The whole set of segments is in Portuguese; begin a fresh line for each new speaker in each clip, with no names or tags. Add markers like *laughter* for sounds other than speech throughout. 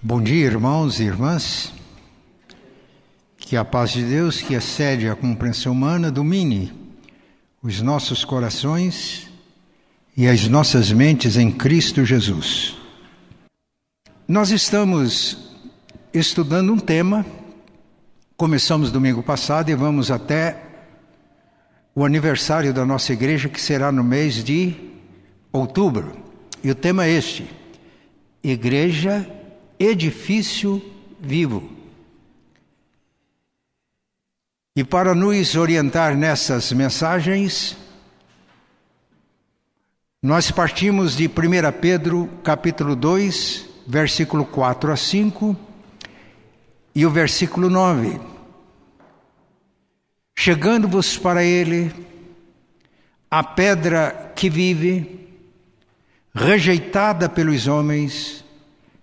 Bom dia, irmãos e irmãs. Que a paz de Deus, que excede a compreensão humana, domine os nossos corações e as nossas mentes em Cristo Jesus. Nós estamos estudando um tema, começamos domingo passado e vamos até o aniversário da nossa igreja, que será no mês de outubro. E o tema é este: Igreja edifício vivo. E para nos orientar nessas mensagens, nós partimos de 1 Pedro, capítulo 2, versículo 4 a 5 e o versículo 9. Chegando-vos para ele, a pedra que vive, rejeitada pelos homens,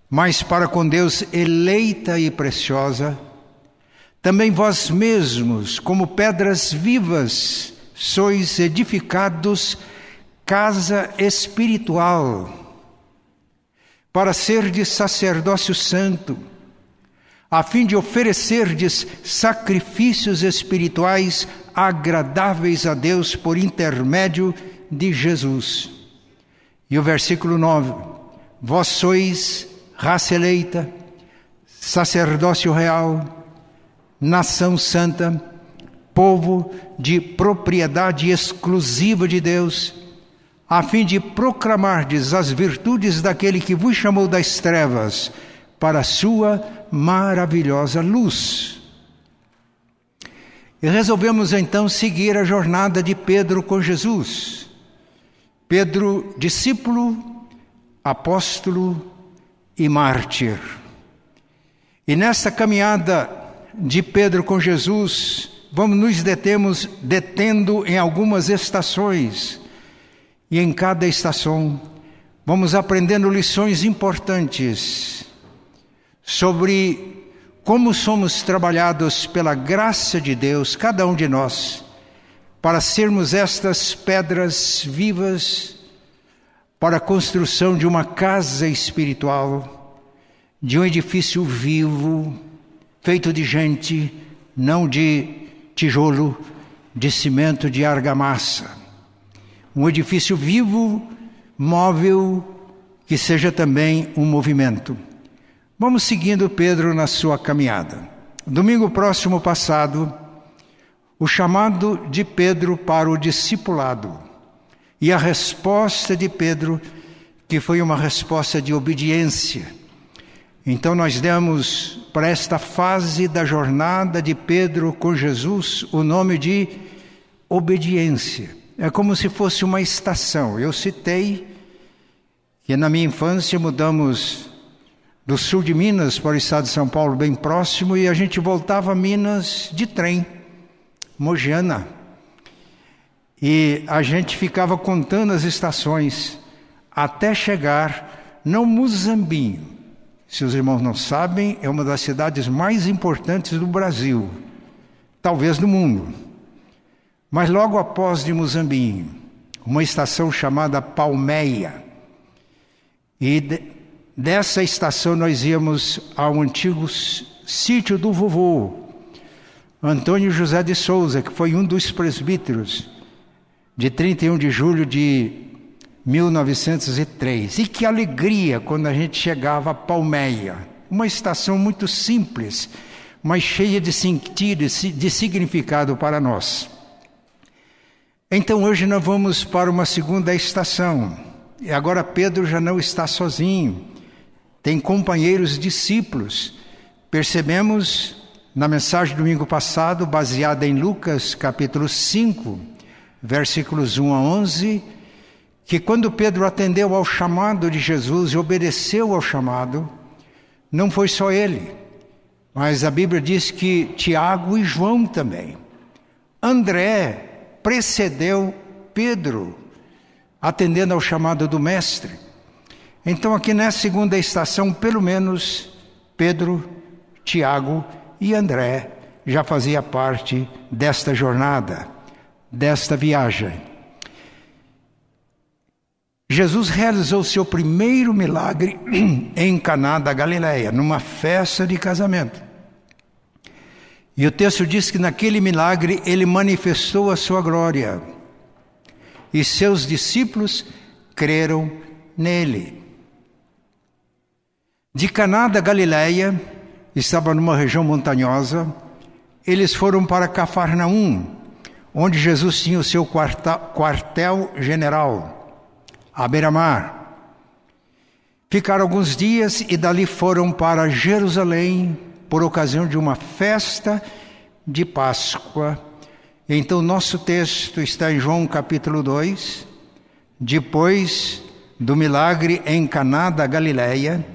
mas para com Deus eleita e preciosa, também vós mesmos, como pedras vivas, sois edificados casa espiritual, para serdes sacerdócio santo, a fim de oferecerdes sacrifícios espirituais agradáveis a Deus por intermédio de Jesus. E o versículo 9: Vós sois raça eleita, sacerdócio real, nação santa, povo de propriedade exclusiva de Deus, a fim de proclamardes as virtudes daquele que vos chamou das trevas para a sua maravilhosa luz. E resolvemos então seguir a jornada de Pedro com Jesus. Pedro, discípulo, apóstolo, e mártir. E nesta caminhada de Pedro com Jesus, vamos nos detemos detendo em algumas estações. E em cada estação vamos aprendendo lições importantes sobre como somos trabalhados pela graça de Deus, cada um de nós, para sermos estas pedras vivas para a construção de uma casa espiritual, de um edifício vivo, feito de gente, não de tijolo, de cimento, de argamassa. Um edifício vivo, móvel, que seja também um movimento. Vamos seguindo Pedro na sua caminhada. Domingo próximo passado, o chamado de Pedro para o discipulado. E a resposta de Pedro, que foi uma resposta de obediência. Então, nós demos para esta fase da jornada de Pedro com Jesus o nome de obediência. É como se fosse uma estação. Eu citei que na minha infância mudamos do sul de Minas para o estado de São Paulo, bem próximo, e a gente voltava a Minas de trem, Mogiana. E a gente ficava contando as estações até chegar no Muzambinho. Se os irmãos não sabem, é uma das cidades mais importantes do Brasil, talvez do mundo. Mas logo após de Muzambinho, uma estação chamada Palmeia. E de, dessa estação nós íamos ao antigo sítio do vovô, Antônio José de Souza, que foi um dos presbíteros de 31 de julho de 1903. E que alegria quando a gente chegava a Palmeia, uma estação muito simples, mas cheia de sentido, de significado para nós. Então hoje nós vamos para uma segunda estação. E agora Pedro já não está sozinho, tem companheiros discípulos. Percebemos na mensagem do domingo passado, baseada em Lucas capítulo 5, versículos 1 a 11, que quando Pedro atendeu ao chamado de Jesus e obedeceu ao chamado, não foi só ele, mas a Bíblia diz que Tiago e João também. André precedeu Pedro, atendendo ao chamado do Mestre. Então, aqui nessa segunda estação, pelo menos Pedro, Tiago e André já fazia parte desta jornada desta viagem. Jesus realizou seu primeiro milagre *clears throat* em Caná da Galileia, numa festa de casamento. E o texto diz que naquele milagre ele manifestou a sua glória. E seus discípulos creram nele. De Caná da Galileia, estava numa região montanhosa, eles foram para Cafarnaum, onde Jesus tinha o seu quartel-general, à beira-mar. Ficaram alguns dias e dali foram para Jerusalém por ocasião de uma festa de Páscoa. Então, nosso texto está em João capítulo 2, depois do milagre em Caná da Galileia,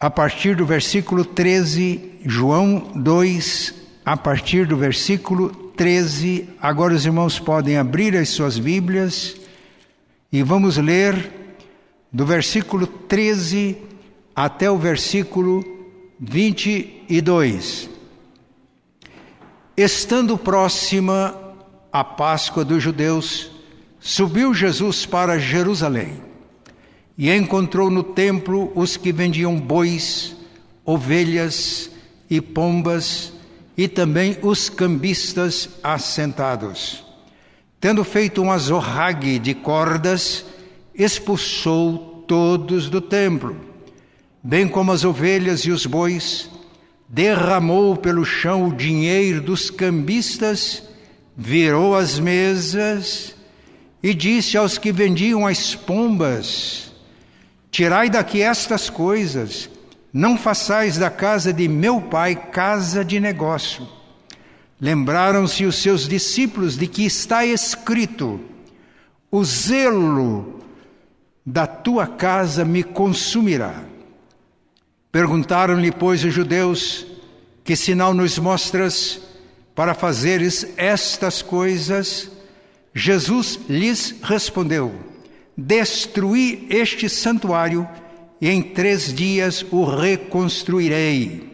a partir do versículo 13, João 2, a partir do versículo 13. Agora os irmãos podem abrir as suas Bíblias e vamos ler do versículo 13 até o versículo 22. Estando próxima a Páscoa dos judeus, subiu Jesus para Jerusalém e encontrou no templo os que vendiam bois, ovelhas e pombas, e também os cambistas assentados. Tendo feito um azorrague de cordas, expulsou todos do templo, bem como as ovelhas e os bois, derramou pelo chão o dinheiro dos cambistas, virou as mesas e disse aos que vendiam as pombas: Tirai daqui estas coisas, não façais da casa de meu pai casa de negócio. Lembraram-se os seus discípulos de que está escrito: O zelo da tua casa me consumirá. Perguntaram-lhe, pois, os judeus: Que sinal nos mostras para fazeres estas coisas? Jesus lhes respondeu: Destruí este santuário e em três dias o reconstruirei.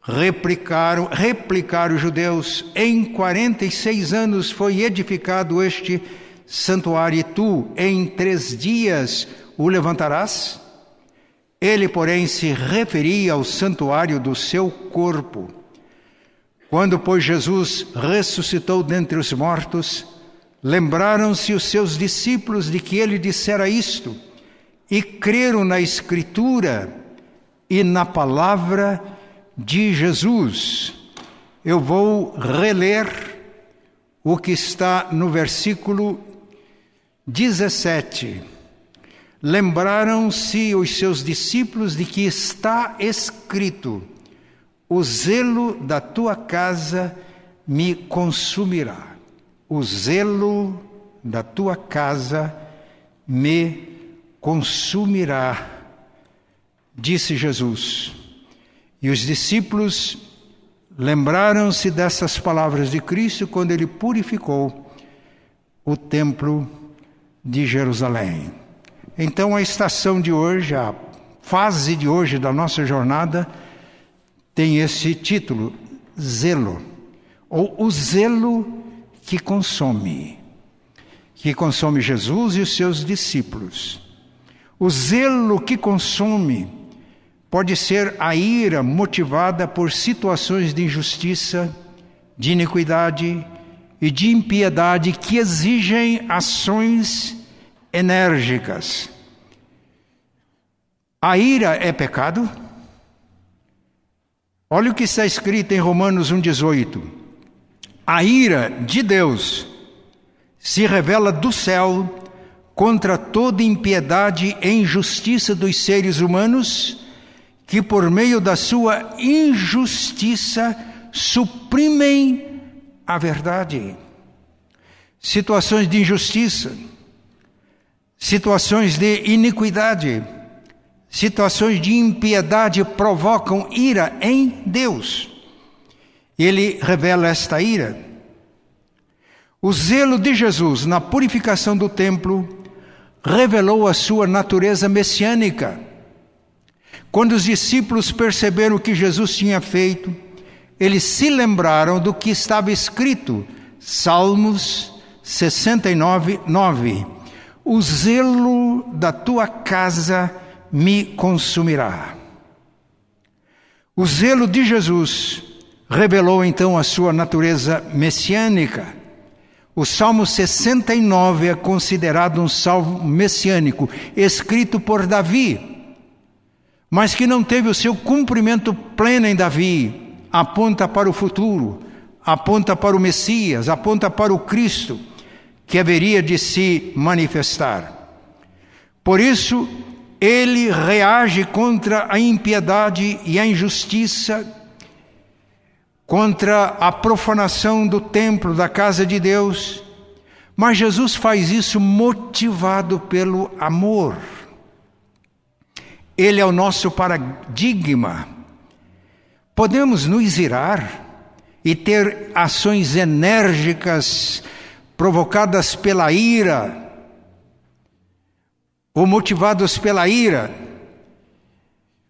Replicaram, replicaram os judeus: em quarenta e seis anos foi edificado este santuário, e tu em três dias o levantarás? Ele, porém, se referia ao santuário do seu corpo. Quando, pois, Jesus ressuscitou dentre os mortos, Lembraram-se os seus discípulos de que ele dissera isto e creram na Escritura e na palavra de Jesus. Eu vou reler o que está no versículo 17. Lembraram-se os seus discípulos de que está escrito: O zelo da tua casa me consumirá o zelo da tua casa me consumirá, disse Jesus. E os discípulos lembraram-se dessas palavras de Cristo quando ele purificou o templo de Jerusalém. Então, a estação de hoje, a fase de hoje da nossa jornada, tem esse título: zelo, ou o zelo que consome, que consome Jesus e os seus discípulos. O zelo que consome pode ser a ira motivada por situações de injustiça, de iniquidade e de impiedade que exigem ações enérgicas. A ira é pecado? Olha o que está escrito em Romanos 1,18 a ira de Deus se revela do céu contra toda impiedade e injustiça dos seres humanos que, por meio da sua injustiça, suprimem a verdade. Situações de injustiça, situações de iniquidade, situações de impiedade provocam ira em Deus ele revela esta ira. O zelo de Jesus na purificação do templo revelou a sua natureza messiânica. Quando os discípulos perceberam o que Jesus tinha feito, eles se lembraram do que estava escrito, Salmos 69, 9. o zelo da tua casa me consumirá. O zelo de Jesus revelou então a sua natureza messiânica. O Salmo 69 é considerado um salmo messiânico, escrito por Davi, mas que não teve o seu cumprimento pleno em Davi. Aponta para o futuro, aponta para o Messias, aponta para o Cristo que haveria de se manifestar. Por isso, ele reage contra a impiedade e a injustiça, contra a profanação do templo, da casa de Deus, mas Jesus faz isso motivado pelo amor. Ele é o nosso paradigma. Podemos nos irar e ter ações enérgicas provocadas pela ira, ou motivados pela ira,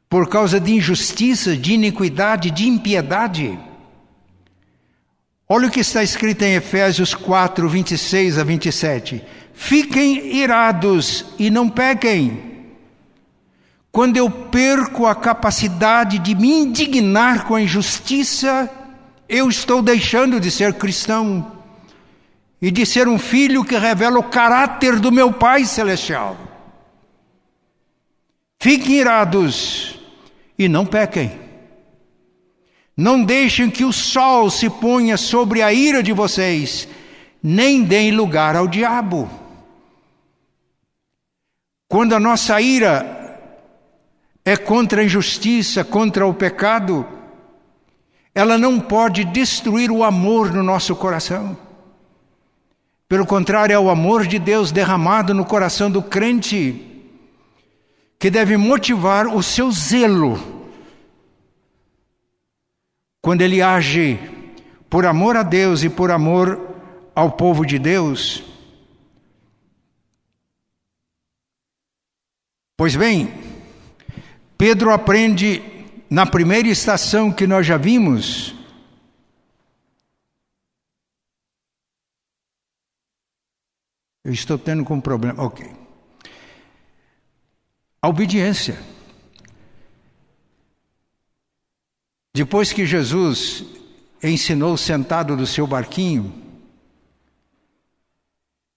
por causa de injustiça, de iniquidade, de impiedade. Olha o que está escrito em Efésios 4, 26 a 27. Fiquem irados e não pequem. Quando eu perco a capacidade de me indignar com a injustiça, eu estou deixando de ser cristão e de ser um filho que revela o caráter do meu Pai Celestial. Fiquem irados e não pequem. Não deixem que o sol se ponha sobre a ira de vocês, nem deem lugar ao diabo. Quando a nossa ira é contra a injustiça, contra o pecado, ela não pode destruir o amor no nosso coração. Pelo contrário, é o amor de Deus derramado no coração do crente que deve motivar o seu zelo quando ele age por amor a Deus e por amor ao povo de Deus. Pois bem, Pedro aprende na primeira estação que nós já vimos Eu estou tendo um problema. Ok. A obediência. Depois que Jesus ensinou sentado do seu barquinho,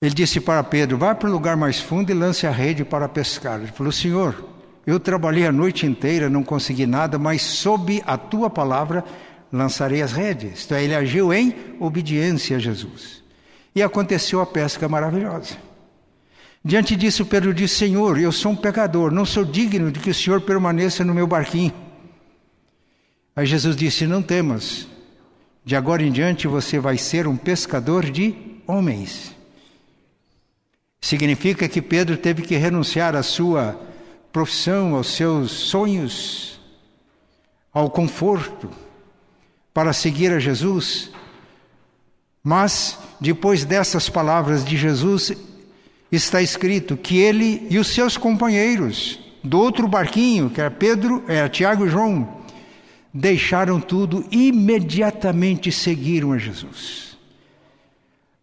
ele disse para Pedro: Vá para o lugar mais fundo e lance a rede para pescar. Ele falou: Senhor, eu trabalhei a noite inteira, não consegui nada, mas sob a tua palavra lançarei as redes. Então ele agiu em obediência a Jesus. E aconteceu a pesca maravilhosa. Diante disso, Pedro disse: Senhor, eu sou um pecador, não sou digno de que o Senhor permaneça no meu barquinho. Aí Jesus disse: Não temas, de agora em diante você vai ser um pescador de homens. Significa que Pedro teve que renunciar à sua profissão, aos seus sonhos, ao conforto, para seguir a Jesus. Mas, depois dessas palavras de Jesus, está escrito que ele e os seus companheiros do outro barquinho, que era Pedro, era Tiago e João, deixaram tudo e imediatamente seguiram a Jesus.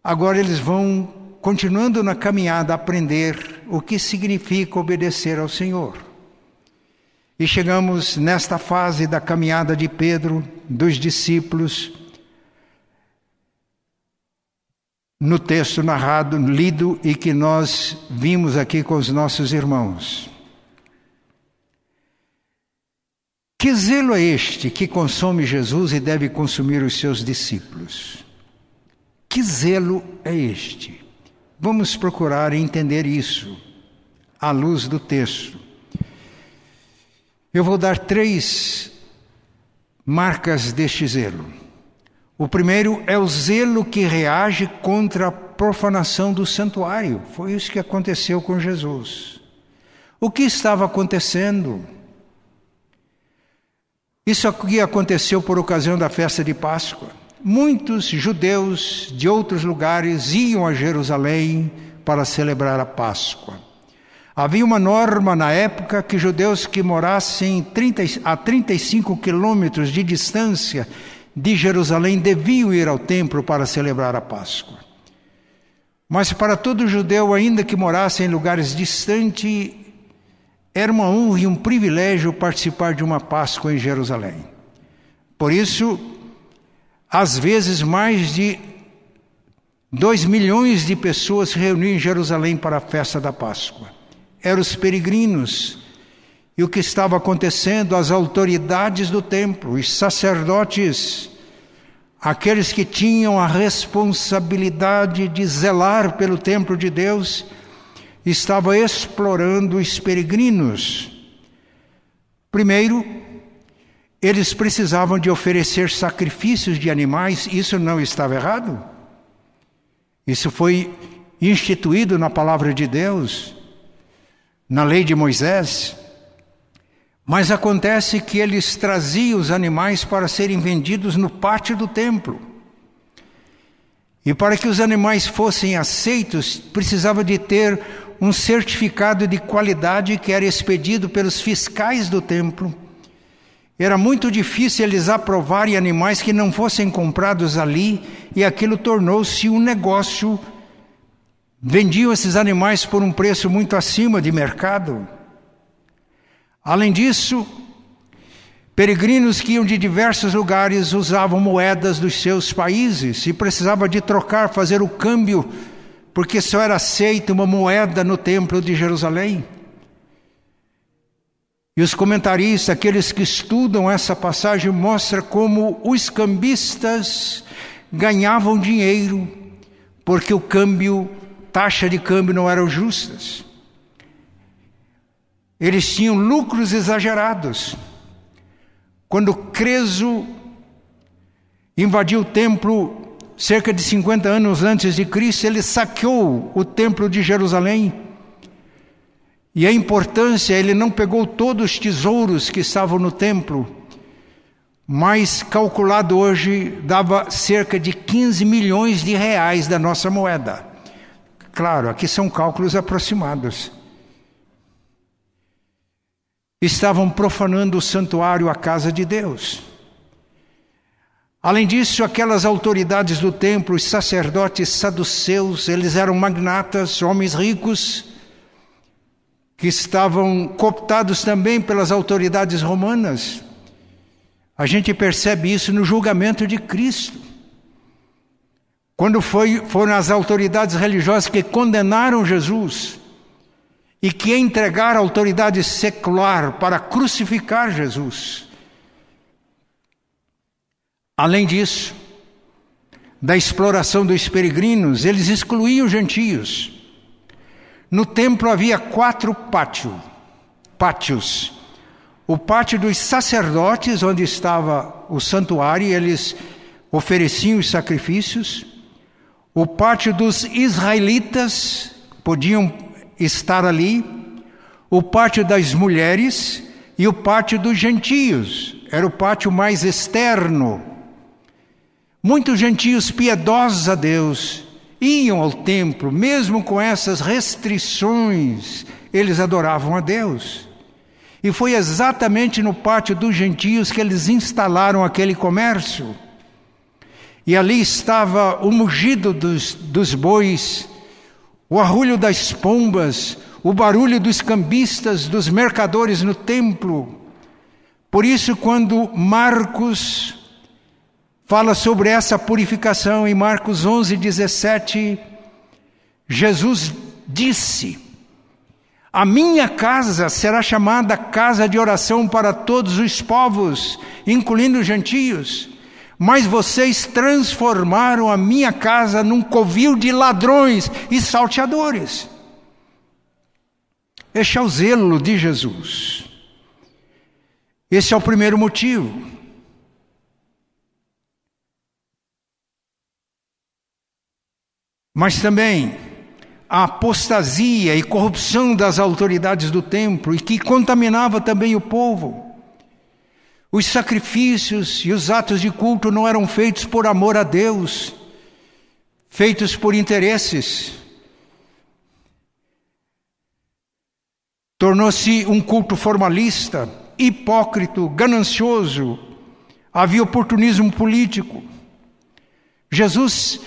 Agora eles vão continuando na caminhada aprender o que significa obedecer ao Senhor. E chegamos nesta fase da caminhada de Pedro, dos discípulos, no texto narrado, lido e que nós vimos aqui com os nossos irmãos. Que zelo é este que consome Jesus e deve consumir os seus discípulos? Que zelo é este? Vamos procurar entender isso à luz do texto. Eu vou dar três marcas deste zelo. O primeiro é o zelo que reage contra a profanação do santuário. Foi isso que aconteceu com Jesus. O que estava acontecendo? Isso aqui aconteceu por ocasião da festa de Páscoa. Muitos judeus de outros lugares iam a Jerusalém para celebrar a Páscoa. Havia uma norma na época que judeus que morassem 30, a 35 quilômetros de distância de Jerusalém deviam ir ao templo para celebrar a Páscoa. Mas para todo judeu, ainda que morasse em lugares distantes, era uma honra e um privilégio participar de uma Páscoa em Jerusalém. Por isso, às vezes mais de dois milhões de pessoas se reuniam em Jerusalém para a festa da Páscoa. Eram os peregrinos. E o que estava acontecendo? As autoridades do templo, os sacerdotes, aqueles que tinham a responsabilidade de zelar pelo templo de Deus, estavam explorando os peregrinos. Primeiro, eles precisavam de oferecer sacrifícios de animais, isso não estava errado. Isso foi instituído na palavra de Deus, na lei de Moisés. Mas acontece que eles traziam os animais para serem vendidos no pátio do templo. E para que os animais fossem aceitos, precisava de ter um certificado de qualidade que era expedido pelos fiscais do templo. Era muito difícil eles aprovarem animais que não fossem comprados ali, e aquilo tornou-se um negócio. Vendiam esses animais por um preço muito acima de mercado. Além disso, peregrinos que iam de diversos lugares usavam moedas dos seus países e precisava de trocar, fazer o câmbio, porque só era aceita uma moeda no templo de Jerusalém. E os comentaristas, aqueles que estudam essa passagem, mostram como os cambistas ganhavam dinheiro, porque o câmbio, taxa de câmbio não eram justas. Eles tinham lucros exagerados. Quando Creso invadiu o templo cerca de 50 anos antes de Cristo, ele saqueou o templo de Jerusalém. E a importância, ele não pegou todos os tesouros que estavam no templo, mas calculado hoje dava cerca de 15 milhões de reais da nossa moeda. Claro, aqui são cálculos aproximados estavam profanando o santuário, a casa de Deus. Além disso, aquelas autoridades do templo, os sacerdotes saduceus, eles eram magnatas, homens ricos, que estavam cooptados também pelas autoridades romanas. A gente percebe isso no julgamento de Cristo. Quando foi, foram as autoridades religiosas que condenaram Jesus, e que entregar a autoridade secular para crucificar Jesus. Além disso, da exploração dos peregrinos, eles excluíam os gentios. No templo havia quatro pátios, pátios. O pátio dos sacerdotes, onde estava o santuário, eles ofereciam os sacrifícios. O pátio dos israelitas, podiam estar ali, o pátio das mulheres e o pátio dos gentios, era o pátio mais externo. Muitos gentios piedosos a Deus iam ao templo, mesmo com essas restrições, eles adoravam a Deus. E foi exatamente no pátio dos gentios que eles instalaram aquele comércio. E ali estava o mugido dos, dos bois, o arrulho das pombas, o barulho dos cambistas, dos mercadores no templo. Por isso, quando Marcos fala sobre essa purificação, em Marcos 11, 17, Jesus disse: A minha casa será chamada casa de oração para todos os povos, incluindo os gentios mas vocês transformaram a minha casa num covil de ladrões e salteadores. Este é o zelo de Jesus. Esse é o primeiro motivo. Mas também a apostasia e corrupção das autoridades do templo e que contaminava também o povo. Os sacrifícios e os atos de culto não eram feitos por amor a Deus, feitos por interesses. Tornou-se um culto formalista, hipócrito, ganancioso. Havia oportunismo político. Jesus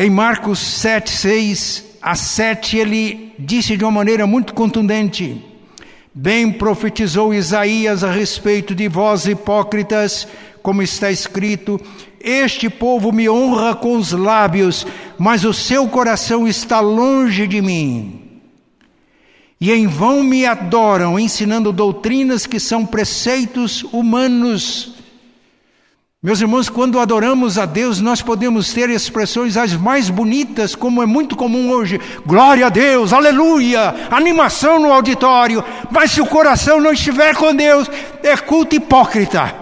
Em Marcos 7, 6 a 7, ele disse de uma maneira muito contundente: Bem profetizou Isaías a respeito de vós, hipócritas, como está escrito: Este povo me honra com os lábios, mas o seu coração está longe de mim. E em vão me adoram, ensinando doutrinas que são preceitos humanos. Meus irmãos, quando adoramos a Deus, nós podemos ter expressões as mais bonitas, como é muito comum hoje. Glória a Deus, aleluia, animação no auditório. Mas se o coração não estiver com Deus, é culto hipócrita.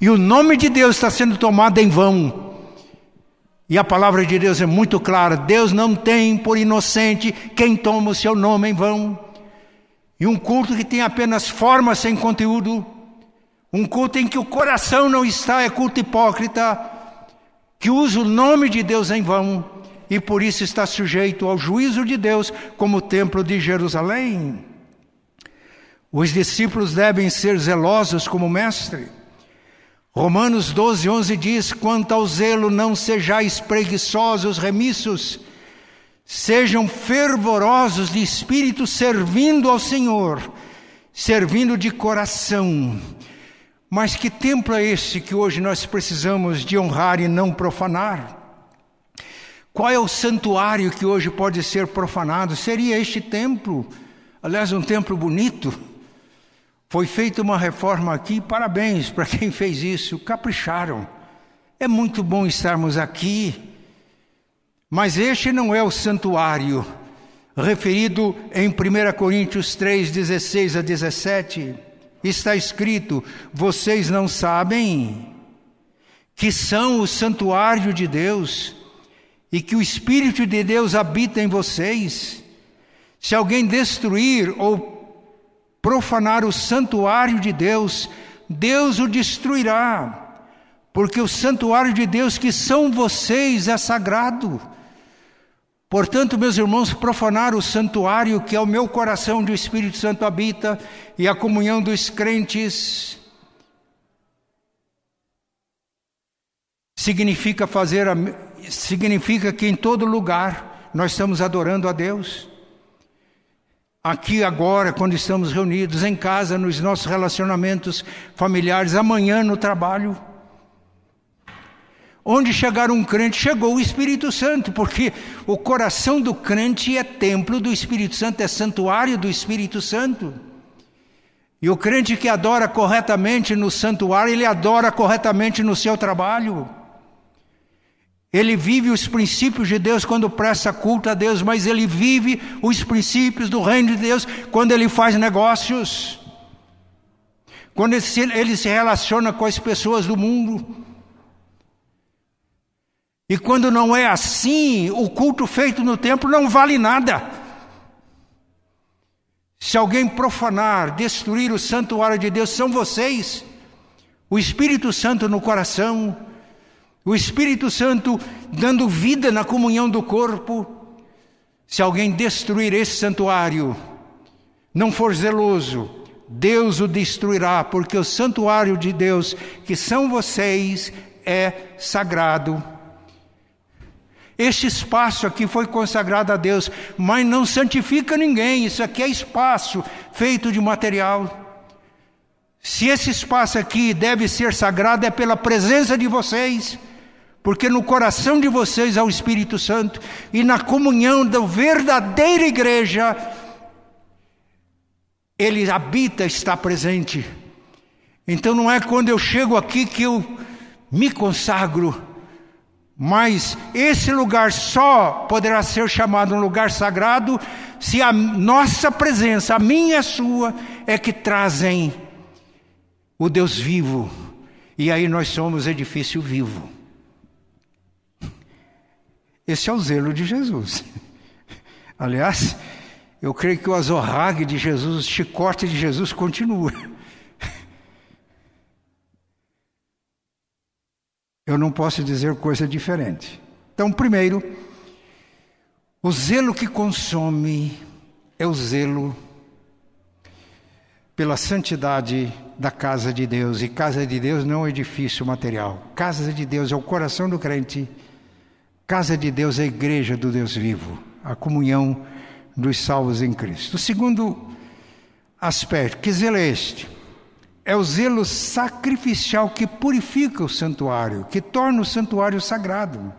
E o nome de Deus está sendo tomado em vão. E a palavra de Deus é muito clara: Deus não tem por inocente quem toma o seu nome em vão. E um culto que tem apenas forma sem conteúdo um culto em que o coração não está, é culto hipócrita, que usa o nome de Deus em vão e por isso está sujeito ao juízo de Deus, como o templo de Jerusalém. Os discípulos devem ser zelosos como mestre. Romanos 12, 11 diz: Quanto ao zelo, não sejais preguiçosos, remissos, sejam fervorosos de espírito, servindo ao Senhor, servindo de coração mas que templo é esse que hoje nós precisamos de honrar e não profanar? Qual é o santuário que hoje pode ser profanado? Seria este templo, aliás, um templo bonito. Foi feita uma reforma aqui, parabéns para quem fez isso, capricharam. É muito bom estarmos aqui, mas este não é o santuário referido em 1 Coríntios 3, 16 a 17. Está escrito: vocês não sabem que são o santuário de Deus e que o Espírito de Deus habita em vocês. Se alguém destruir ou profanar o santuário de Deus, Deus o destruirá, porque o santuário de Deus que são vocês é sagrado. Portanto, meus irmãos, profanar o santuário que é o meu coração onde o Espírito Santo habita e a comunhão dos crentes significa fazer a, significa que em todo lugar nós estamos adorando a Deus. Aqui agora, quando estamos reunidos em casa, nos nossos relacionamentos familiares, amanhã no trabalho, Onde chegar um crente, chegou o Espírito Santo, porque o coração do crente é templo do Espírito Santo, é santuário do Espírito Santo. E o crente que adora corretamente no santuário, ele adora corretamente no seu trabalho. Ele vive os princípios de Deus quando presta culto a Deus, mas ele vive os princípios do reino de Deus quando ele faz negócios, quando ele se, ele se relaciona com as pessoas do mundo. E quando não é assim, o culto feito no templo não vale nada. Se alguém profanar, destruir o santuário de Deus, são vocês, o Espírito Santo no coração, o Espírito Santo dando vida na comunhão do corpo. Se alguém destruir esse santuário, não for zeloso, Deus o destruirá, porque o santuário de Deus, que são vocês, é sagrado este espaço aqui foi consagrado a Deus, mas não santifica ninguém. Isso aqui é espaço feito de material. Se esse espaço aqui deve ser sagrado, é pela presença de vocês, porque no coração de vocês há o Espírito Santo e na comunhão da verdadeira igreja, ele habita, está presente. Então não é quando eu chego aqui que eu me consagro mas esse lugar só poderá ser chamado um lugar sagrado se a nossa presença, a minha e a sua, é que trazem o Deus vivo. E aí nós somos edifício vivo. Esse é o zelo de Jesus. *laughs* Aliás, eu creio que o azorrague de Jesus, o chicote de Jesus continua. Eu não posso dizer coisa diferente. Então, primeiro, o zelo que consome é o zelo pela santidade da casa de Deus. E casa de Deus não é um edifício material. Casa de Deus é o coração do crente Casa de Deus é a igreja do Deus vivo, a comunhão dos salvos em Cristo. O segundo aspecto, que zelo é este? É o zelo sacrificial que purifica o santuário, que torna o santuário sagrado.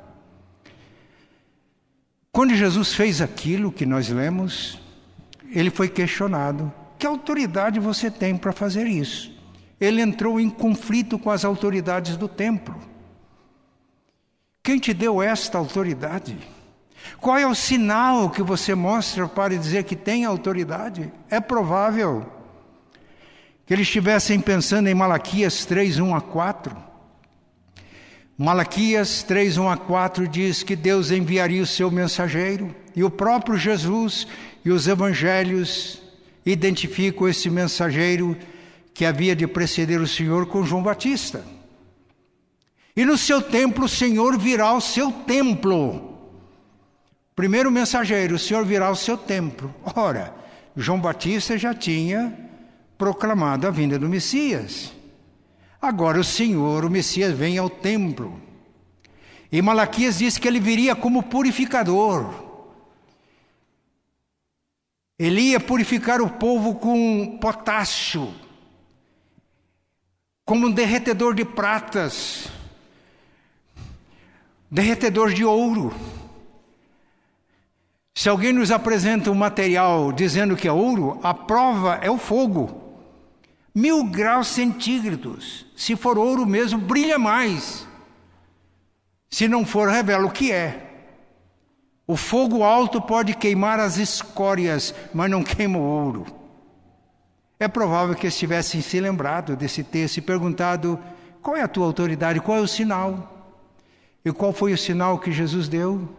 Quando Jesus fez aquilo que nós lemos, ele foi questionado: que autoridade você tem para fazer isso? Ele entrou em conflito com as autoridades do templo. Quem te deu esta autoridade? Qual é o sinal que você mostra para dizer que tem autoridade? É provável que eles estivessem pensando em Malaquias 3, 1 a 4 Malaquias 3, 1 a 4 diz que Deus enviaria o seu mensageiro, e o próprio Jesus e os evangelhos identificam esse mensageiro que havia de preceder o Senhor com João Batista. E no seu templo o Senhor virá o seu templo. Primeiro mensageiro, o Senhor virá o seu templo. Ora, João Batista já tinha proclamado a vinda do Messias. Agora o Senhor, o Messias, vem ao templo. E Malaquias diz que ele viria como purificador. Ele ia purificar o povo com potássio, como um derretedor de pratas, derretedor de ouro. Se alguém nos apresenta um material dizendo que é ouro, a prova é o fogo mil graus centígrados. Se for ouro mesmo, brilha mais. Se não for, revela o que é. O fogo alto pode queimar as escórias, mas não queima o ouro. É provável que estivessem se lembrado desse texto e perguntado: qual é a tua autoridade, qual é o sinal? E qual foi o sinal que Jesus deu?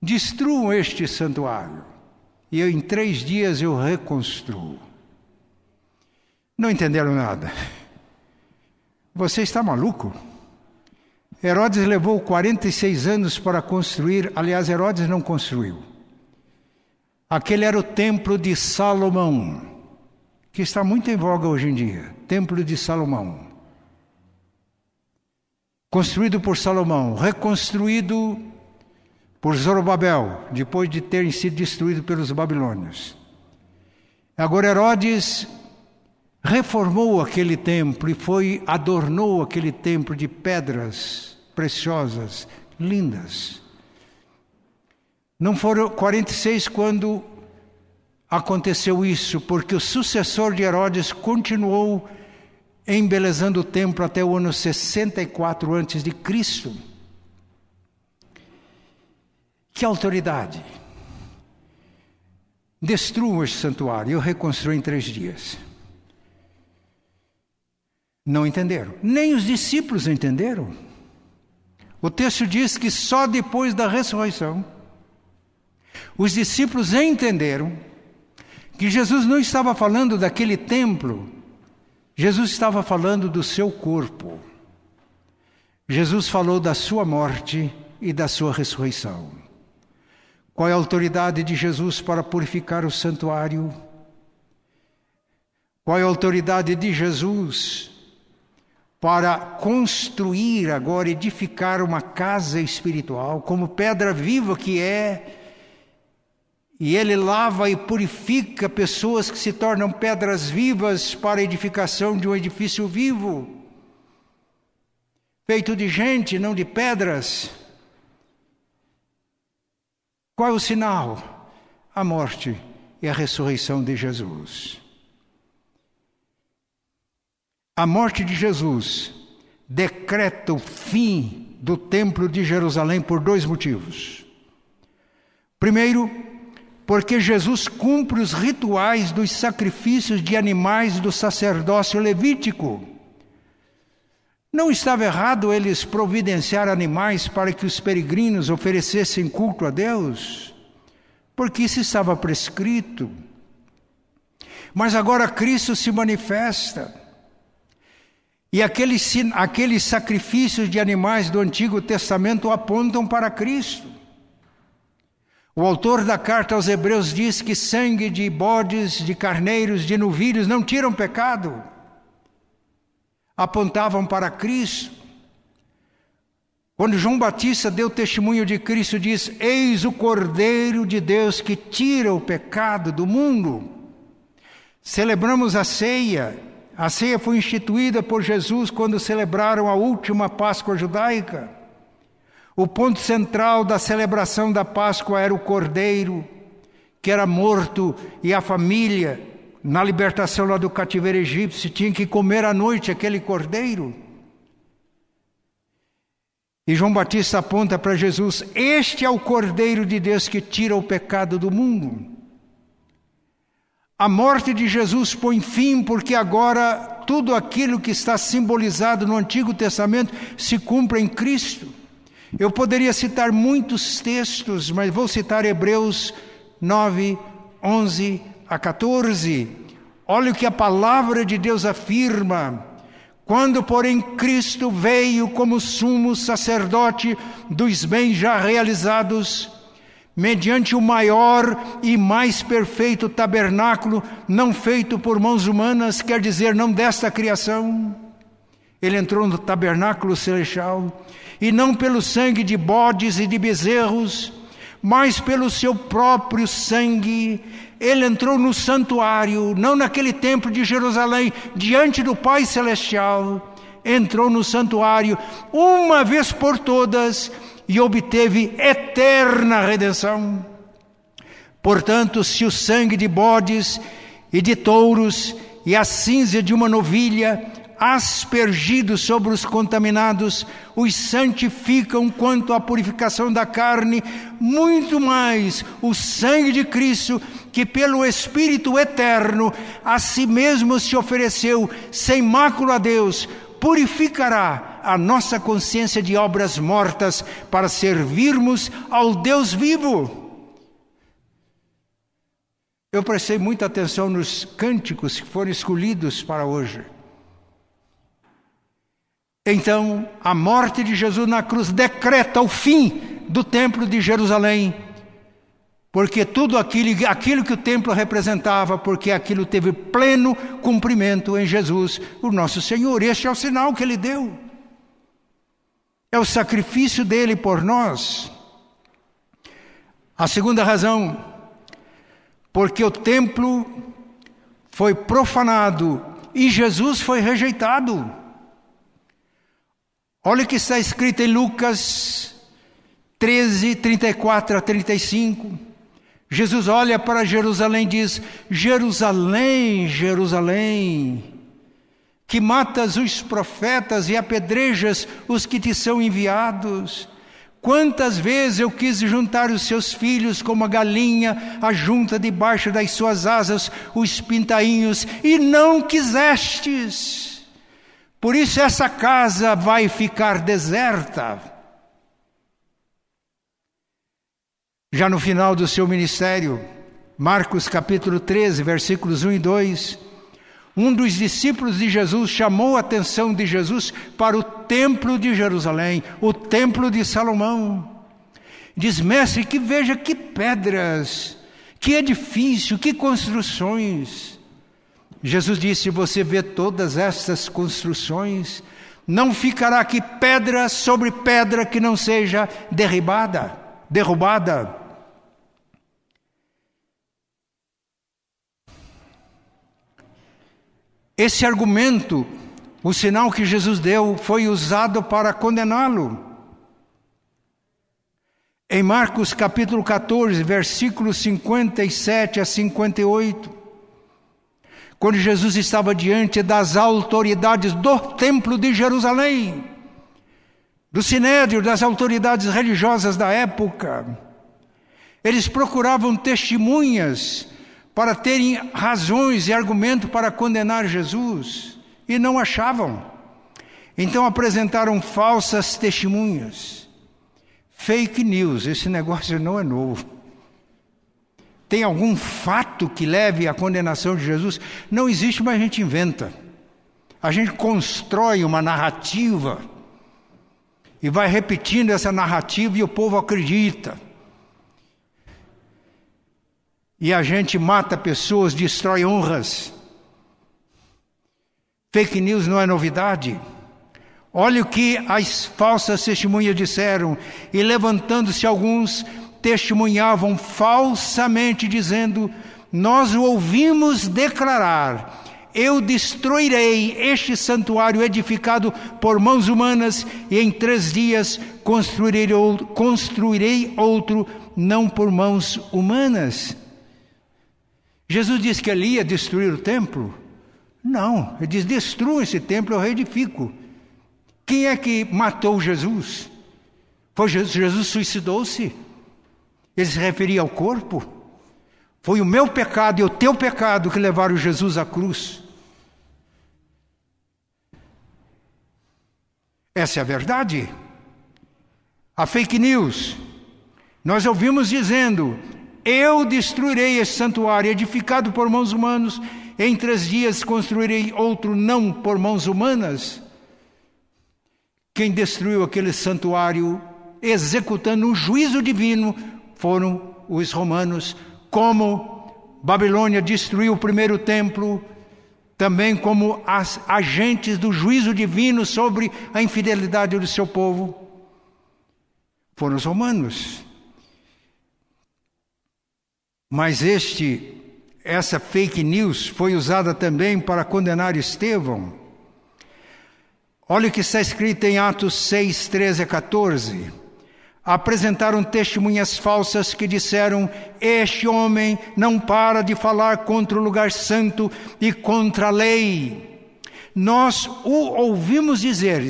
Destruam este santuário, e eu, em três dias eu reconstruo. Não entenderam nada. Você está maluco? Herodes levou 46 anos para construir, aliás, Herodes não construiu. Aquele era o templo de Salomão, que está muito em voga hoje em dia Templo de Salomão. Construído por Salomão, reconstruído por Zorobabel, depois de terem sido destruído pelos babilônios. Agora Herodes reformou aquele templo e foi adornou aquele templo de pedras preciosas, lindas. Não foram 46 quando aconteceu isso, porque o sucessor de Herodes continuou embelezando o templo até o ano 64 antes de Cristo. Que autoridade! Destruam este santuário, eu reconstruo em três dias. Não entenderam. Nem os discípulos entenderam. O texto diz que só depois da ressurreição, os discípulos entenderam que Jesus não estava falando daquele templo, Jesus estava falando do seu corpo. Jesus falou da sua morte e da sua ressurreição. Qual é a autoridade de Jesus para purificar o santuário? Qual é a autoridade de Jesus para construir agora, edificar uma casa espiritual, como pedra viva que é, e ele lava e purifica pessoas que se tornam pedras vivas para a edificação de um edifício vivo, feito de gente, não de pedras. Qual é o sinal? A morte e a ressurreição de Jesus. A morte de Jesus decreta o fim do Templo de Jerusalém por dois motivos. Primeiro, porque Jesus cumpre os rituais dos sacrifícios de animais do sacerdócio levítico. Não estava errado eles providenciar animais para que os peregrinos oferecessem culto a Deus, porque isso estava prescrito. Mas agora Cristo se manifesta e aqueles, aqueles sacrifícios de animais do Antigo Testamento apontam para Cristo. O autor da carta aos Hebreus diz que sangue de bodes, de carneiros, de novilhos não tiram pecado, apontavam para Cristo. Quando João Batista deu testemunho de Cristo, diz: Eis o Cordeiro de Deus que tira o pecado do mundo. Celebramos a ceia. A ceia foi instituída por Jesus quando celebraram a última Páscoa judaica. O ponto central da celebração da Páscoa era o Cordeiro, que era morto, e a família, na libertação lá do cativeiro egípcio, tinha que comer à noite aquele Cordeiro. E João Batista aponta para Jesus: Este é o Cordeiro de Deus que tira o pecado do mundo. A morte de Jesus põe fim, porque agora tudo aquilo que está simbolizado no Antigo Testamento se cumpre em Cristo. Eu poderia citar muitos textos, mas vou citar Hebreus 9, 11 a 14. Olha o que a palavra de Deus afirma. Quando, porém, Cristo veio como sumo sacerdote dos bens já realizados, mediante o maior e mais perfeito tabernáculo, não feito por mãos humanas, quer dizer, não desta criação, ele entrou no tabernáculo celestial, e não pelo sangue de bodes e de bezerros, mas pelo seu próprio sangue, ele entrou no santuário, não naquele templo de Jerusalém, diante do Pai Celestial, entrou no santuário uma vez por todas e obteve eterna redenção. Portanto, se o sangue de bodes e de touros e a cinza de uma novilha aspergidos sobre os contaminados, os santificam quanto à purificação da carne, muito mais o sangue de Cristo, que pelo Espírito eterno a si mesmo se ofereceu sem mácula a Deus, purificará a nossa consciência de obras mortas para servirmos ao Deus vivo. Eu prestei muita atenção nos cânticos que foram escolhidos para hoje. Então, a morte de Jesus na cruz decreta o fim do templo de Jerusalém, porque tudo aquilo, aquilo que o templo representava, porque aquilo teve pleno cumprimento em Jesus, o nosso Senhor. Este é o sinal que ele deu. É o sacrifício dele por nós. A segunda razão, porque o templo foi profanado e Jesus foi rejeitado. Olha o que está escrito em Lucas 13, 34 a 35. Jesus olha para Jerusalém e diz: Jerusalém, Jerusalém, que matas os profetas e apedrejas os que te são enviados. Quantas vezes eu quis juntar os seus filhos como a galinha ajunta debaixo das suas asas os pintainhos, e não quisestes. Por isso essa casa vai ficar deserta. Já no final do seu ministério, Marcos capítulo 13, versículos 1 e 2, um dos discípulos de Jesus chamou a atenção de Jesus para o templo de Jerusalém, o templo de Salomão. Diz, mestre, que veja que pedras, que edifício, que construções. Jesus disse: Você vê todas estas construções, não ficará aqui pedra sobre pedra que não seja derribada, derrubada. Esse argumento, o sinal que Jesus deu, foi usado para condená-lo. Em Marcos capítulo 14, versículos 57 a 58, quando Jesus estava diante das autoridades do Templo de Jerusalém, do Sinédrio, das autoridades religiosas da época. Eles procuravam testemunhas para terem razões e argumento para condenar Jesus e não achavam. Então apresentaram falsas testemunhas. Fake news, esse negócio não é novo. Tem algum fato que leve à condenação de Jesus? Não existe, mas a gente inventa. A gente constrói uma narrativa e vai repetindo essa narrativa e o povo acredita. E a gente mata pessoas, destrói honras. Fake news não é novidade. Olha o que as falsas testemunhas disseram, e levantando-se alguns, testemunhavam falsamente, dizendo: Nós o ouvimos declarar: Eu destruirei este santuário edificado por mãos humanas, e em três dias construirei outro, construirei outro não por mãos humanas. Jesus disse que ele ia destruir o templo? Não, ele diz: destrua esse templo, eu reedifico. Quem é que matou Jesus? Foi Jesus, Jesus suicidou-se. Ele se referia ao corpo. Foi o meu pecado e o teu pecado que levaram Jesus à cruz. Essa é a verdade. A fake news. Nós ouvimos dizendo: Eu destruirei esse santuário edificado por mãos humanos, em três dias construirei outro não por mãos humanas. Quem destruiu aquele santuário, executando um juízo divino, foram os romanos, como Babilônia destruiu o primeiro templo, também como as agentes do juízo divino sobre a infidelidade do seu povo, foram os romanos. Mas este, essa fake news foi usada também para condenar Estevão. Olha o que está escrito em Atos 6, 13 a 14. Apresentaram testemunhas falsas que disseram: Este homem não para de falar contra o lugar santo e contra a lei. Nós o ouvimos dizer,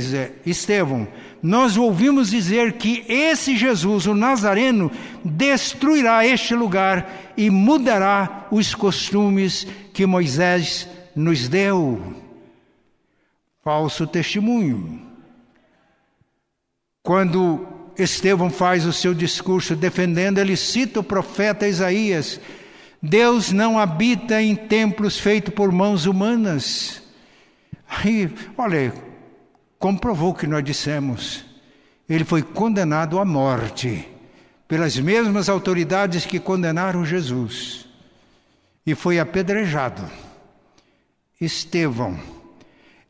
Estevão, nós ouvimos dizer que esse Jesus, o Nazareno, destruirá este lugar e mudará os costumes que Moisés nos deu falso testemunho. Quando Estevão faz o seu discurso defendendo, ele cita o profeta Isaías: Deus não habita em templos feitos por mãos humanas. Aí, olha, comprovou o que nós dissemos. Ele foi condenado à morte pelas mesmas autoridades que condenaram Jesus e foi apedrejado. Estevão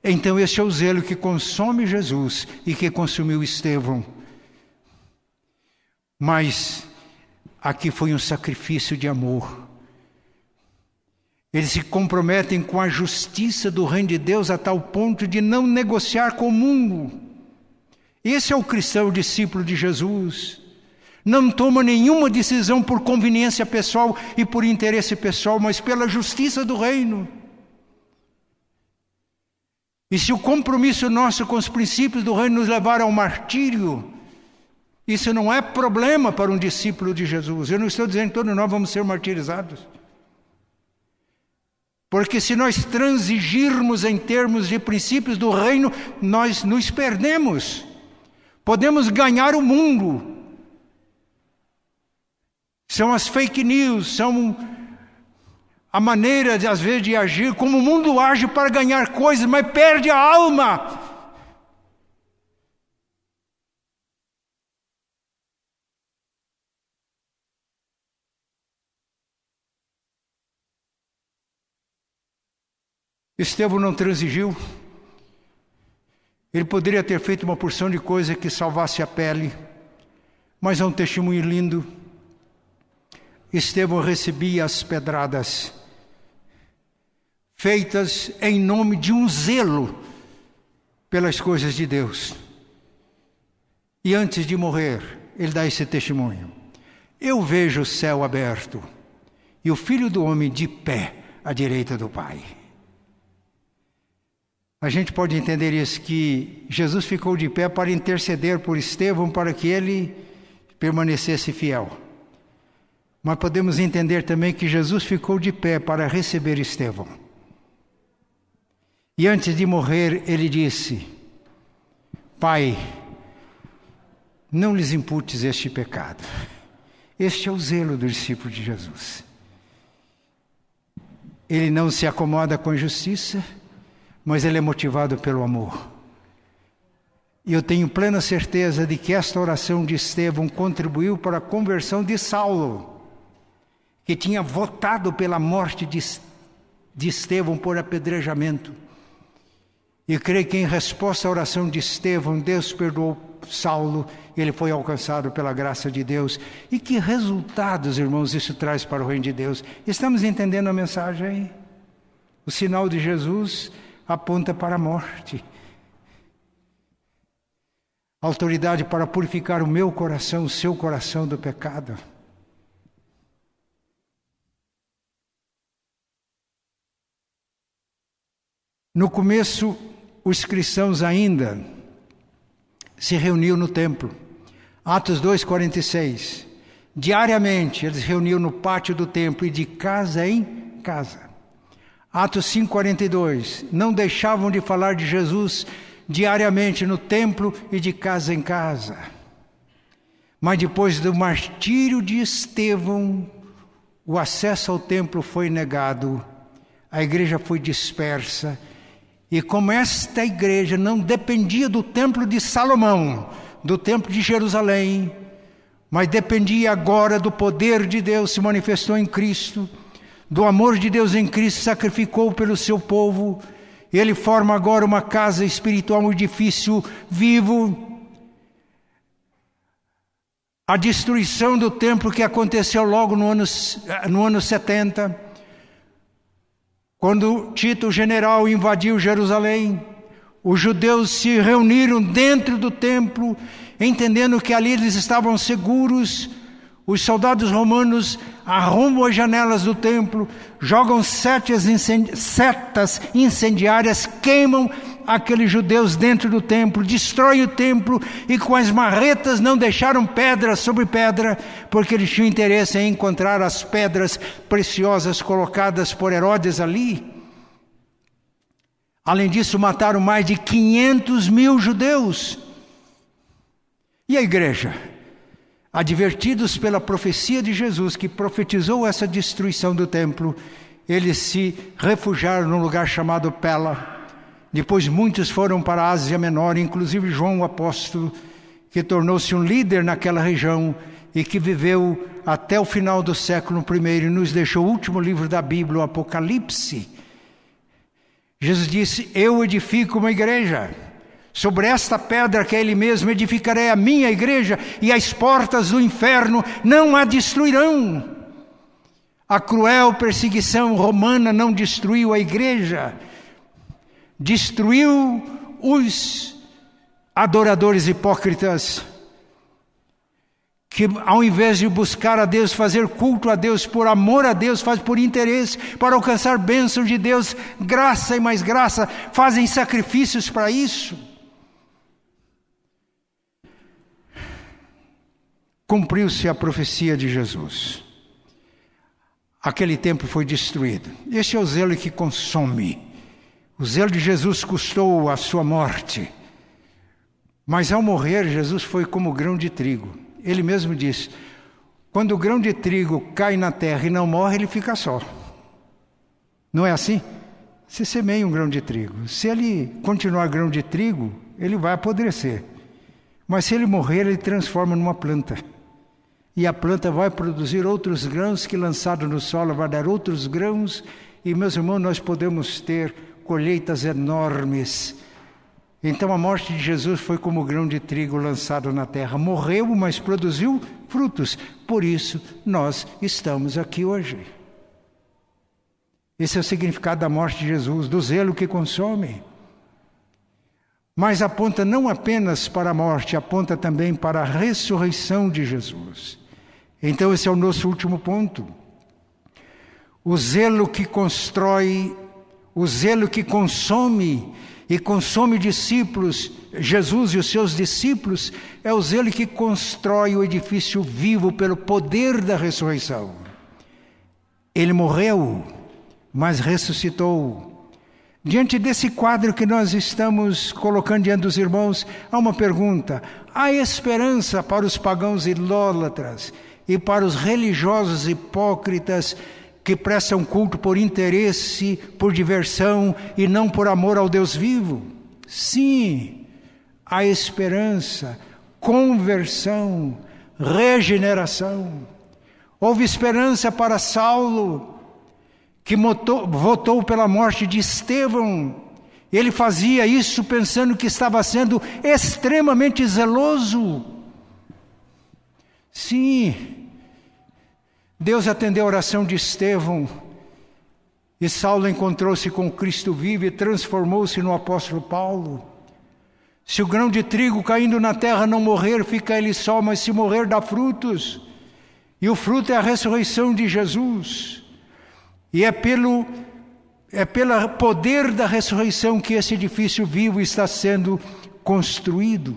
então, esse é o zelo que consome Jesus e que consumiu Estevão. Mas aqui foi um sacrifício de amor. Eles se comprometem com a justiça do reino de Deus a tal ponto de não negociar com o mundo. Esse é o cristão o discípulo de Jesus. Não toma nenhuma decisão por conveniência pessoal e por interesse pessoal, mas pela justiça do reino. E se o compromisso nosso com os princípios do reino nos levar ao martírio, isso não é problema para um discípulo de Jesus. Eu não estou dizendo que todos nós vamos ser martirizados. Porque se nós transigirmos em termos de princípios do reino, nós nos perdemos. Podemos ganhar o mundo. São as fake news, são a maneira, às vezes, de agir, como o mundo age para ganhar coisas, mas perde a alma. Estevão não transigiu. Ele poderia ter feito uma porção de coisa que salvasse a pele, mas é um testemunho lindo. Estevão recebia as pedradas feitas em nome de um zelo pelas coisas de Deus. E antes de morrer, ele dá esse testemunho: Eu vejo o céu aberto e o filho do homem de pé à direita do Pai. A gente pode entender isso que Jesus ficou de pé para interceder por Estevão para que ele permanecesse fiel. Mas podemos entender também que Jesus ficou de pé para receber Estevão. E antes de morrer, ele disse: Pai, não lhes imputes este pecado. Este é o zelo do discípulo de Jesus. Ele não se acomoda com a justiça, mas ele é motivado pelo amor. E eu tenho plena certeza de que esta oração de Estevão contribuiu para a conversão de Saulo, que tinha votado pela morte de, Estevão por apedrejamento. E creio que em resposta à oração de Estevão, Deus perdoou Saulo, ele foi alcançado pela graça de Deus. E que resultados, irmãos, isso traz para o reino de Deus? Estamos entendendo a mensagem? O sinal de Jesus aponta para a morte. Autoridade para purificar o meu coração, o seu coração do pecado. No começo, os cristãos ainda se reuniam no templo. Atos 2:46. Diariamente eles reuniam no pátio do templo e de casa em casa. Atos 5:42. Não deixavam de falar de Jesus diariamente no templo e de casa em casa. Mas depois do martírio de Estevão, o acesso ao templo foi negado, a igreja foi dispersa e como esta igreja não dependia do templo de Salomão, do templo de Jerusalém, mas dependia agora do poder de Deus se manifestou em Cristo, do amor de Deus em Cristo sacrificou pelo seu povo. Ele forma agora uma casa espiritual, um edifício vivo. A destruição do templo que aconteceu logo no ano, no ano 70 quando Tito, o general, invadiu Jerusalém, os judeus se reuniram dentro do templo, entendendo que ali eles estavam seguros. Os soldados romanos arrombam as janelas do templo, jogam setas incendiárias, queimam aqueles judeus dentro do templo, destroem o templo e com as marretas não deixaram pedra sobre pedra, porque eles tinham interesse em encontrar as pedras preciosas colocadas por Herodes ali. Além disso, mataram mais de 500 mil judeus. E a igreja? Advertidos pela profecia de Jesus, que profetizou essa destruição do templo, eles se refugiaram num lugar chamado Pela. Depois muitos foram para a Ásia Menor, inclusive João o apóstolo, que tornou-se um líder naquela região e que viveu até o final do século I e nos deixou o último livro da Bíblia, o Apocalipse Jesus disse: Eu edifico uma igreja. Sobre esta pedra que é Ele mesmo edificarei a minha igreja, e as portas do inferno não a destruirão. A cruel perseguição romana não destruiu a igreja, destruiu os adoradores hipócritas que ao invés de buscar a Deus, fazer culto a Deus por amor a Deus, faz por interesse, para alcançar bênçãos de Deus, graça e mais graça, fazem sacrifícios para isso. Cumpriu-se a profecia de Jesus. Aquele templo foi destruído. Este é o zelo que consome. O zelo de Jesus custou a sua morte. Mas ao morrer, Jesus foi como grão de trigo ele mesmo disse: quando o grão de trigo cai na terra e não morre, ele fica só. Não é assim? Você semeia um grão de trigo. Se ele continuar grão de trigo, ele vai apodrecer. Mas se ele morrer, ele transforma numa planta. E a planta vai produzir outros grãos que, lançado no solo, vai dar outros grãos. E, meus irmãos, nós podemos ter colheitas enormes então a morte de Jesus foi como grão de trigo lançado na terra. Morreu, mas produziu frutos. Por isso nós estamos aqui hoje. Esse é o significado da morte de Jesus, do zelo que consome. Mas aponta não apenas para a morte, aponta também para a ressurreição de Jesus. Então, esse é o nosso último ponto. O zelo que constrói, o zelo que consome e consome discípulos, Jesus e os seus discípulos, é o zelo que constrói o edifício vivo pelo poder da ressurreição. Ele morreu, mas ressuscitou. Diante desse quadro que nós estamos colocando diante dos irmãos, há uma pergunta: há esperança para os pagãos idólatras e para os religiosos hipócritas que prestam culto por interesse, por diversão e não por amor ao Deus vivo. Sim, há esperança, conversão, regeneração. Houve esperança para Saulo, que votou pela morte de Estevão Ele fazia isso pensando que estava sendo extremamente zeloso. Sim, Deus atendeu a oração de Estevão e Saulo encontrou-se com Cristo vivo e transformou-se no apóstolo Paulo. Se o grão de trigo caindo na terra não morrer, fica ele só, mas se morrer, dá frutos. E o fruto é a ressurreição de Jesus. E é pelo é pelo poder da ressurreição que esse edifício vivo está sendo construído.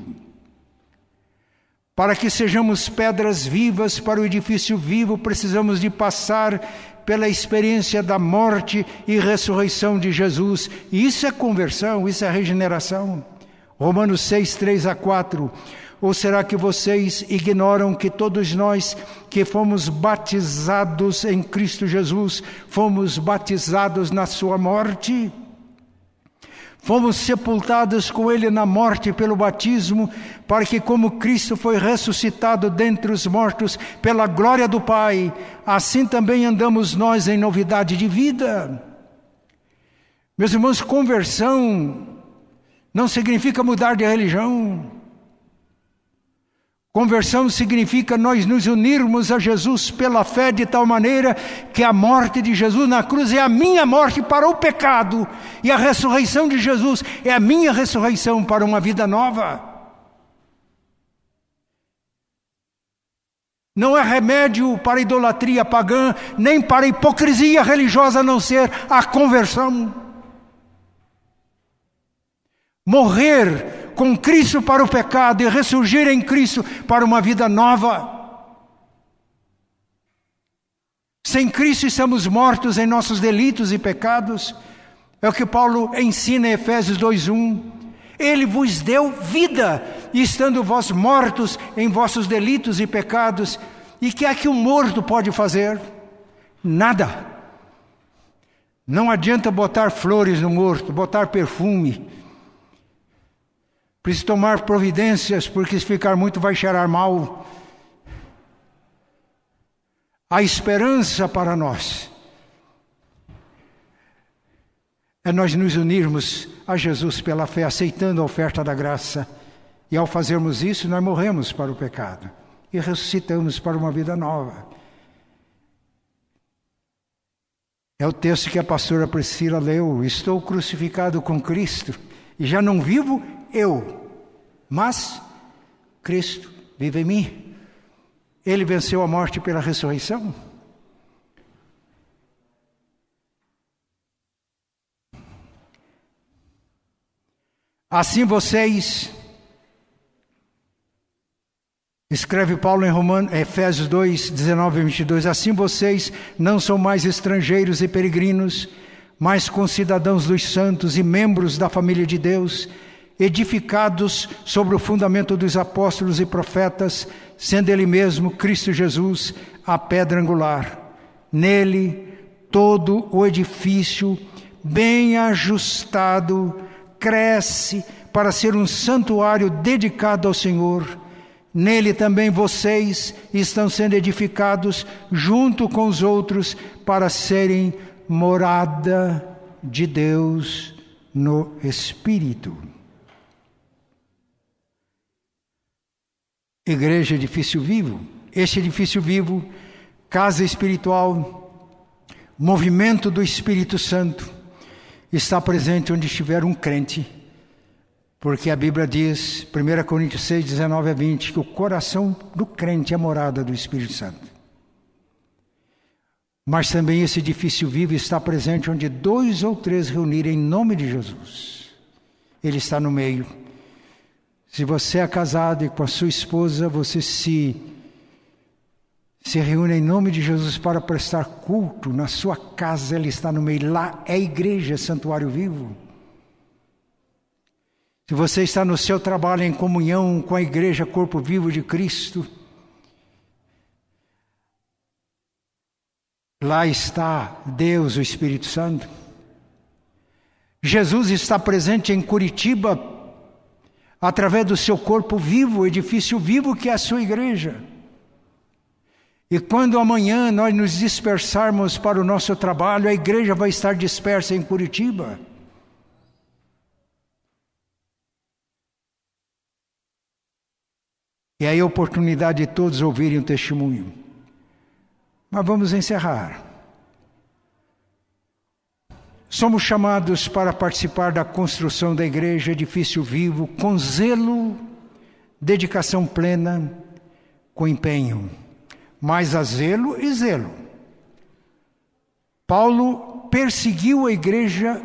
Para que sejamos pedras vivas para o edifício vivo, precisamos de passar pela experiência da morte e ressurreição de Jesus. E isso é conversão, isso é regeneração. Romanos 6, 3 a 4. Ou será que vocês ignoram que todos nós que fomos batizados em Cristo Jesus, fomos batizados na Sua morte? Fomos sepultados com Ele na morte pelo batismo, para que, como Cristo foi ressuscitado dentre os mortos pela glória do Pai, assim também andamos nós em novidade de vida. Meus irmãos, conversão não significa mudar de religião. Conversão significa nós nos unirmos a Jesus pela fé de tal maneira que a morte de Jesus na cruz é a minha morte para o pecado e a ressurreição de Jesus é a minha ressurreição para uma vida nova. Não é remédio para a idolatria pagã, nem para a hipocrisia religiosa, a não ser a conversão. Morrer com Cristo para o pecado e ressurgir em Cristo para uma vida nova. Sem Cristo estamos mortos em nossos delitos e pecados. É o que Paulo ensina em Efésios 2:1. Ele vos deu vida, estando vós mortos em vossos delitos e pecados, e que é que um morto pode fazer? Nada. Não adianta botar flores no morto, botar perfume, Preciso tomar providências, porque se ficar muito vai cheirar mal. A esperança para nós é nós nos unirmos a Jesus pela fé, aceitando a oferta da graça. E ao fazermos isso, nós morremos para o pecado e ressuscitamos para uma vida nova. É o texto que a pastora Priscila leu: Estou crucificado com Cristo e já não vivo eu, mas Cristo vive em mim. Ele venceu a morte pela ressurreição. Assim vocês, escreve Paulo em Romanos, Efésios 2, 19 e 22, assim vocês não são mais estrangeiros e peregrinos, mas concidadãos dos santos e membros da família de Deus, edificados sobre o fundamento dos apóstolos e profetas, sendo Ele mesmo, Cristo Jesus, a pedra angular. Nele, todo o edifício, bem ajustado, cresce para ser um santuário dedicado ao Senhor. Nele também vocês estão sendo edificados junto com os outros para serem morada de Deus no Espírito. Igreja edifício vivo. Este edifício vivo, casa espiritual, movimento do Espírito Santo, está presente onde estiver um crente. Porque a Bíblia diz, 1 Coríntios 6, 19 a 20, que o coração do crente é morada do Espírito Santo. Mas também esse edifício vivo está presente onde dois ou três reunirem em nome de Jesus. Ele está no meio. Se você é casado e com a sua esposa você se se reúne em nome de Jesus para prestar culto na sua casa, ele está no meio. Lá é igreja, é santuário vivo. Se você está no seu trabalho em comunhão com a igreja, corpo vivo de Cristo, lá está Deus, o Espírito Santo. Jesus está presente em Curitiba através do seu corpo vivo, o edifício vivo que é a sua igreja. E quando amanhã nós nos dispersarmos para o nosso trabalho, a igreja vai estar dispersa em Curitiba. E aí a oportunidade de todos ouvirem o testemunho. Mas vamos encerrar. Somos chamados para participar da construção da igreja, edifício vivo, com zelo, dedicação plena, com empenho. Mas a zelo e zelo. Paulo perseguiu a igreja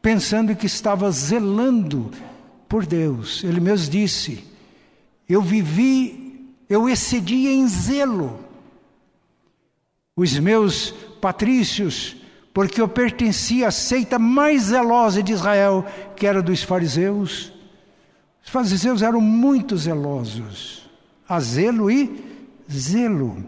pensando que estava zelando por Deus. Ele mesmo disse: Eu vivi, eu excedi em zelo. Os meus patrícios, porque eu pertencia à seita mais zelosa de Israel, que era dos fariseus. Os fariseus eram muito zelosos, a zelo e zelo.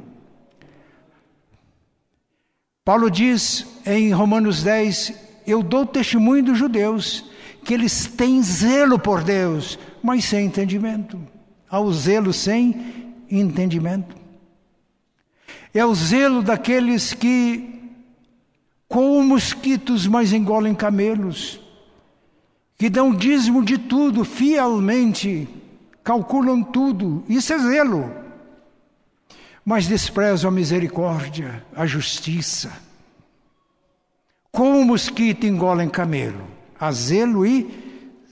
Paulo diz em Romanos 10: Eu dou testemunho dos judeus que eles têm zelo por Deus, mas sem entendimento. Há o zelo sem entendimento. É o zelo daqueles que com mosquitos, mas engolem camelos, que dão dízimo de tudo fielmente, calculam tudo, isso é zelo. Mas desprezam a misericórdia, a justiça. Com o mosquito engolem camelo, a zelo e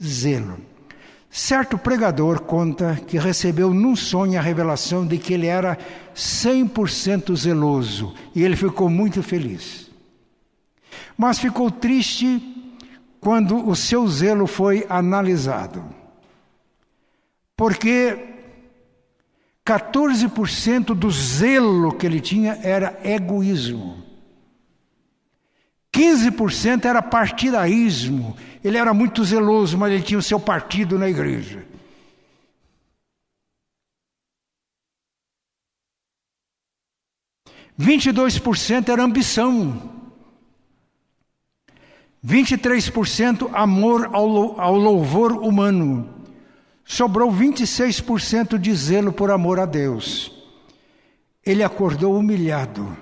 zelo. Certo pregador conta que recebeu num sonho a revelação de que ele era 100% zeloso e ele ficou muito feliz mas ficou triste quando o seu zelo foi analisado. Porque 14% do zelo que ele tinha era egoísmo. 15% era partidaísmo. Ele era muito zeloso, mas ele tinha o seu partido na igreja. Vinte e dois por cento era ambição. 23% amor ao, louvor humano. Sobrou 26% de zelo por amor a Deus. Ele acordou humilhado,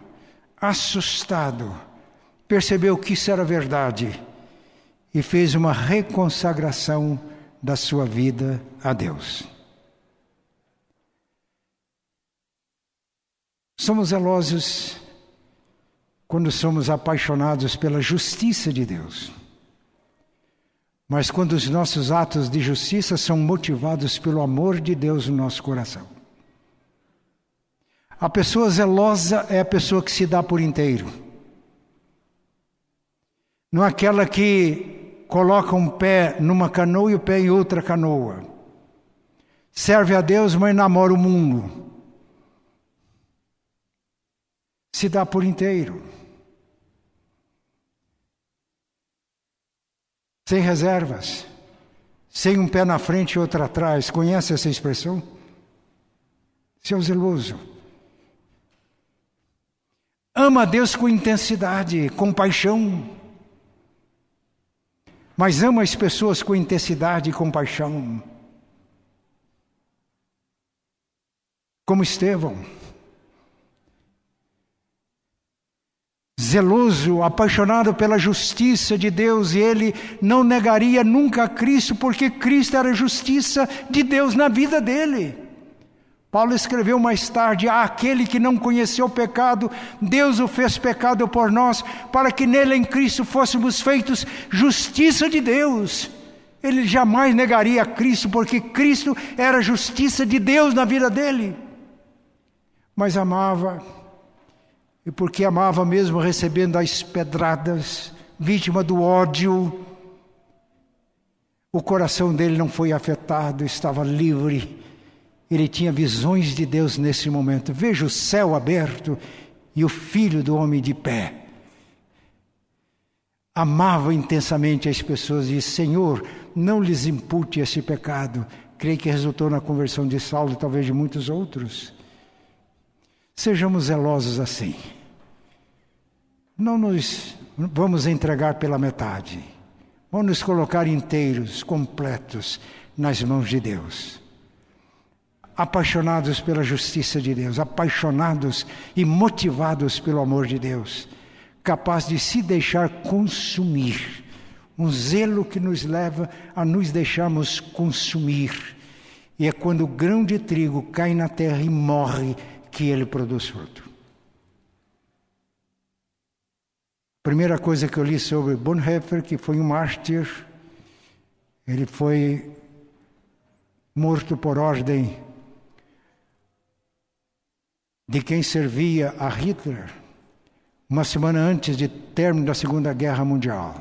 assustado, percebeu que isso era verdade e fez uma reconsagração da sua vida a Deus. Somos zelosos quando somos apaixonados pela justiça de Deus. Mas quando os nossos atos de justiça são motivados pelo amor de Deus no nosso coração. A pessoa zelosa é a pessoa que se dá por inteiro. Não é aquela que coloca um pé numa canoa e o pé em outra canoa. Serve a Deus, mas namora o mundo. Se dá por inteiro. Sem reservas, sem um pé na frente e outro atrás. Conhece essa expressão? Seu zeloso. Ama a Deus com intensidade, com paixão. Mas ama as pessoas com intensidade e com paixão. Como Estevão. Zeloso, apaixonado pela justiça de Deus, e ele não negaria nunca a Cristo, porque Cristo era a justiça de Deus na vida dele. Paulo escreveu mais tarde: aquele que não conheceu o pecado, Deus o fez pecado por nós, para que nele em Cristo fôssemos feitos justiça de Deus. Ele jamais negaria a Cristo, porque Cristo era a justiça de Deus na vida dele. Mas amava e porque amava mesmo recebendo as pedradas, vítima do ódio, o coração dele não foi afetado, estava livre. Ele tinha visões de Deus nesse momento. Veja o céu aberto e o filho do homem de pé. Amava intensamente as pessoas e disse: Senhor, não lhes impute esse pecado. Creio que resultou na conversão de Saulo e talvez de muitos outros. Sejamos zelosos assim. Não nos vamos entregar pela metade. Vamos nos colocar inteiros, completos nas mãos de Deus. Apaixonados pela justiça de Deus, apaixonados e motivados pelo amor de Deus, capaz de se deixar consumir, um zelo que nos leva a nos deixarmos consumir E é quando o grão de trigo cai na terra e morre que ele produz fruto. Primeira coisa que eu li sobre Bonhoeffer, que foi um mártir, ele foi morto por ordem de quem servia a Hitler, uma semana antes de término da Segunda Guerra Mundial.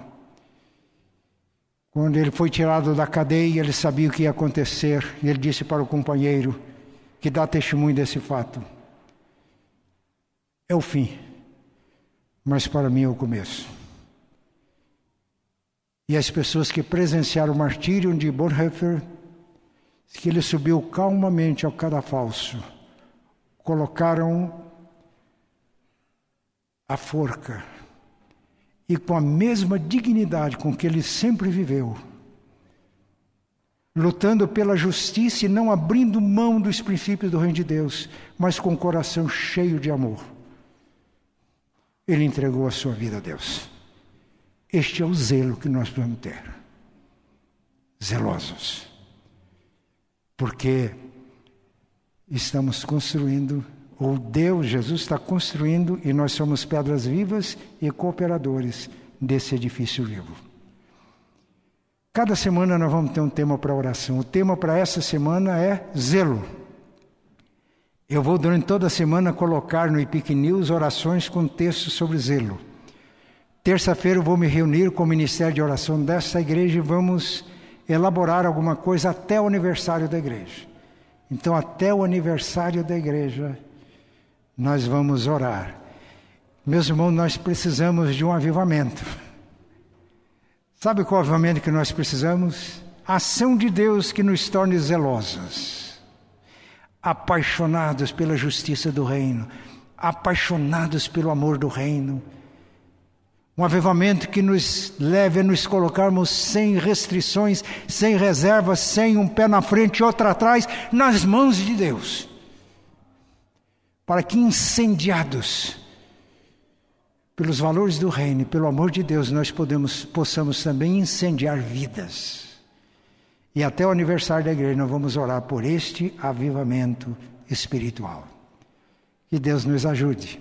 Quando ele foi tirado da cadeia, ele sabia o que ia acontecer, e ele disse para o companheiro que dá testemunho desse fato: É o fim mas para mim é o começo. E as pessoas que presenciaram o martírio de Bonhoeffer, que ele subiu calmamente ao cadafalso, colocaram a forca e com a mesma dignidade com que ele sempre viveu, lutando pela justiça e não abrindo mão dos princípios do reino de Deus, mas com o coração cheio de amor ele entregou a sua vida a Deus. Este é o zelo que nós podemos ter. Zelosos. Porque estamos construindo, ou Deus, Jesus está construindo, e nós somos pedras vivas e cooperadores desse edifício vivo. Cada semana nós vamos ter um tema para oração. O tema para essa semana é zelo. Eu vou durante toda a semana colocar no Epic News orações com textos sobre zelo. Terça-feira eu vou me reunir com o Ministério de Oração dessa igreja e vamos elaborar alguma coisa até o aniversário da igreja. Então, até o aniversário da igreja, nós vamos orar. Meus irmãos, nós precisamos de um avivamento. Sabe qual avivamento que nós precisamos? Ação de Deus que nos torne zelosos apaixonados pela justiça do reino, apaixonados pelo amor do reino. Um avivamento que nos leve a nos colocarmos sem restrições, sem reservas, sem um pé na frente e outro atrás, nas mãos de Deus. Para que incendiados pelos valores do reino e pelo amor de Deus, nós podemos, possamos também incendiar vidas. E até o aniversário da igreja nós vamos orar por este avivamento espiritual. Que Deus nos ajude.